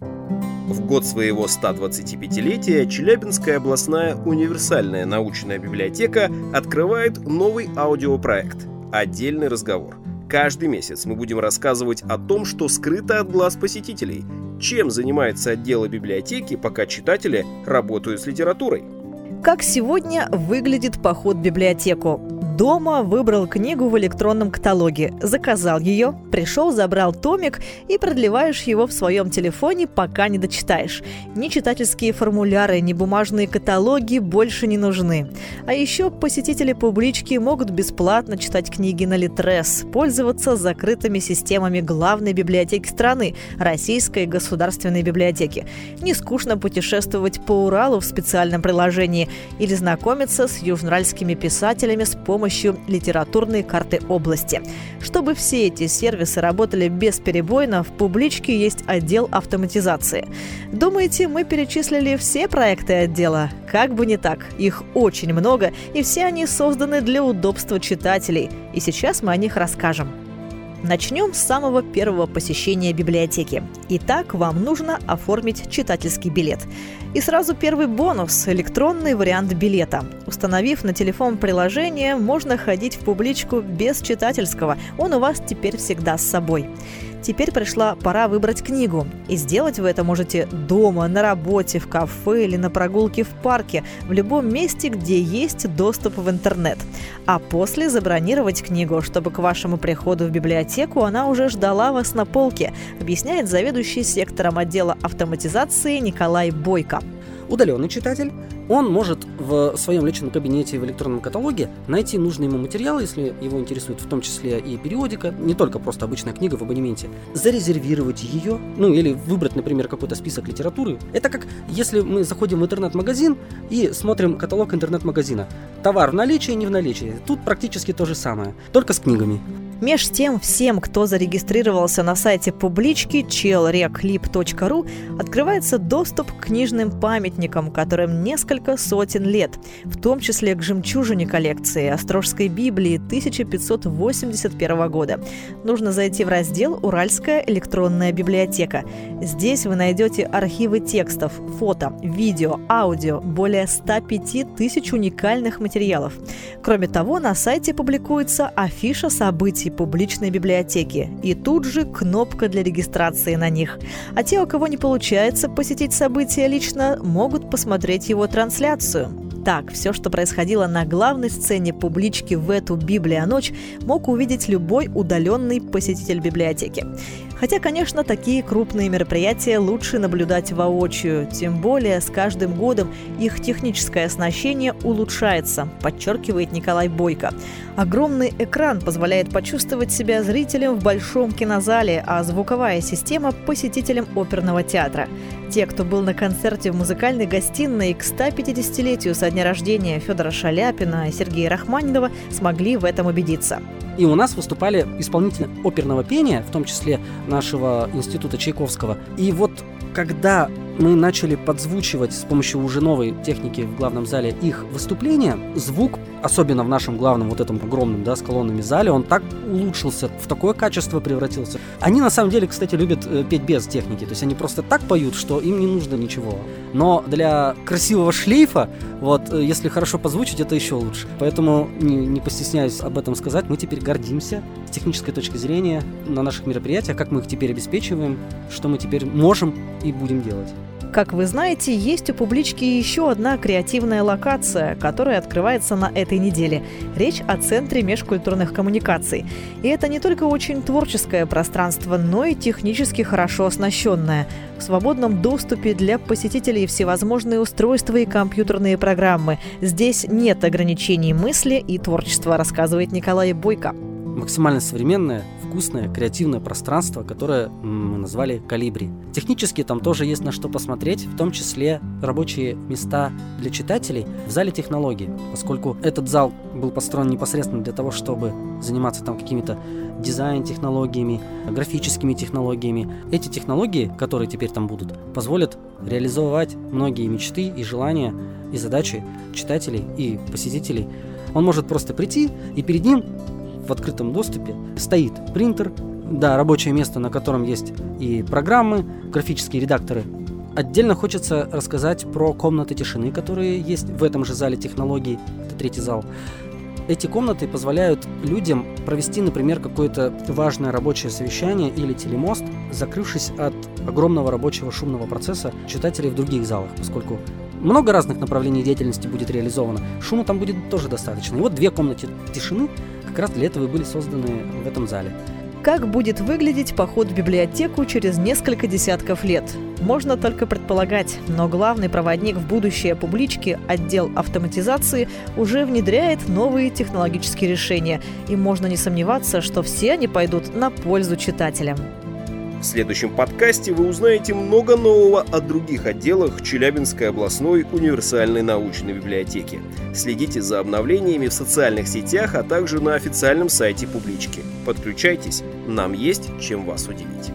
В год своего 125-летия Челябинская областная универсальная научная библиотека открывает новый аудиопроект «Отдельный разговор». Каждый месяц мы будем рассказывать о том, что скрыто от глаз посетителей, чем занимается отдел библиотеки, пока читатели работают с литературой. Как сегодня выглядит поход в библиотеку? Дома выбрал книгу в электронном каталоге, заказал ее, пришел, забрал томик и продлеваешь его в своем телефоне, пока не дочитаешь. Ни читательские формуляры, ни бумажные каталоги больше не нужны. А еще посетители публички могут бесплатно читать книги на Литрес, пользоваться закрытыми системами главной библиотеки страны – Российской государственной библиотеки. Не скучно путешествовать по Уралу в специальном приложении или знакомиться с южноральскими писателями с помощью помощью литературной карты области. Чтобы все эти сервисы работали бесперебойно, в публичке есть отдел автоматизации. Думаете, мы перечислили все проекты отдела? Как бы не так. Их очень много, и все они созданы для удобства читателей. И сейчас мы о них расскажем. Начнем с самого первого посещения библиотеки. Итак, вам нужно оформить читательский билет. И сразу первый бонус – электронный вариант билета. Установив на телефон приложение, можно ходить в публичку без читательского. Он у вас теперь всегда с собой. Теперь пришла пора выбрать книгу. И сделать вы это можете дома, на работе, в кафе или на прогулке в парке, в любом месте, где есть доступ в интернет. А после забронировать книгу, чтобы к вашему приходу в библиотеку она уже ждала вас на полке, объясняет заведующий сектором отдела автоматизации Николай Бойко. Удаленный читатель он может в своем личном кабинете в электронном каталоге найти нужный ему материал, если его интересует в том числе и периодика, не только просто обычная книга в абонементе, зарезервировать ее, ну или выбрать, например, какой-то список литературы. Это как если мы заходим в интернет-магазин и смотрим каталог интернет-магазина. Товар в наличии, не в наличии. Тут практически то же самое, только с книгами. Меж тем, всем, кто зарегистрировался на сайте публички chelreclip.ru, открывается доступ к книжным памятникам, которым несколько сотен лет, в том числе к жемчужине коллекции Острожской Библии 1581 года. Нужно зайти в раздел «Уральская электронная библиотека». Здесь вы найдете архивы текстов, фото, видео, аудио, более 105 тысяч уникальных материалов. Кроме того, на сайте публикуется афиша событий публичной библиотеки, и тут же кнопка для регистрации на них. А те, у кого не получается посетить события лично, могут посмотреть его трансляцию. Так, все, что происходило на главной сцене публички в эту Библия-ночь, мог увидеть любой удаленный посетитель библиотеки. Хотя, конечно, такие крупные мероприятия лучше наблюдать воочию, тем более с каждым годом их техническое оснащение улучшается, подчеркивает Николай Бойко. Огромный экран позволяет почувствовать себя зрителем в большом кинозале, а звуковая система – посетителем оперного театра. Те, кто был на концерте в музыкальной гостиной к 150-летию со дня рождения Федора Шаляпина и Сергея Рахманинова, смогли в этом убедиться. И у нас выступали исполнители оперного пения, в том числе нашего института Чайковского. И вот когда мы начали подзвучивать с помощью уже новой техники в главном зале их выступления, звук, особенно в нашем главном вот этом огромном, да, с колоннами зале, он так улучшился, в такое качество превратился. Они на самом деле, кстати, любят э, петь без техники, то есть они просто так поют, что им не нужно ничего. Но для красивого шлейфа, вот, э, если хорошо позвучить, это еще лучше. Поэтому не, не постесняюсь об этом сказать, мы теперь гордимся с технической точки зрения на наших мероприятиях, как мы их теперь обеспечиваем, что мы теперь можем и будем делать. Как вы знаете, есть у публички еще одна креативная локация, которая открывается на этой неделе. Речь о Центре межкультурных коммуникаций. И это не только очень творческое пространство, но и технически хорошо оснащенное. В свободном доступе для посетителей всевозможные устройства и компьютерные программы. Здесь нет ограничений мысли и творчества, рассказывает Николай Бойко максимально современное, вкусное, креативное пространство, которое мы назвали «Калибри». Технически там тоже есть на что посмотреть, в том числе рабочие места для читателей в зале технологий, поскольку этот зал был построен непосредственно для того, чтобы заниматься там какими-то дизайн-технологиями, графическими технологиями. Эти технологии, которые теперь там будут, позволят реализовать многие мечты и желания и задачи читателей и посетителей. Он может просто прийти, и перед ним в открытом доступе стоит принтер, Да, рабочее место, на котором есть и программы, графические редакторы. Отдельно хочется рассказать про комнаты тишины, которые есть в этом же зале технологий. Это третий зал. Эти комнаты позволяют людям провести, например, какое-то важное рабочее совещание или телемост, закрывшись от огромного рабочего шумного процесса читателей в других залах, поскольку много разных направлений деятельности будет реализовано. Шума там будет тоже достаточно. И вот две комнаты тишины как раз для этого и были созданы в этом зале. Как будет выглядеть поход в библиотеку через несколько десятков лет? Можно только предполагать, но главный проводник в будущее публички, отдел автоматизации, уже внедряет новые технологические решения, и можно не сомневаться, что все они пойдут на пользу читателям. В следующем подкасте вы узнаете много нового о других отделах Челябинской областной универсальной научной библиотеки. Следите за обновлениями в социальных сетях, а также на официальном сайте публички. Подключайтесь, нам есть чем вас удивить.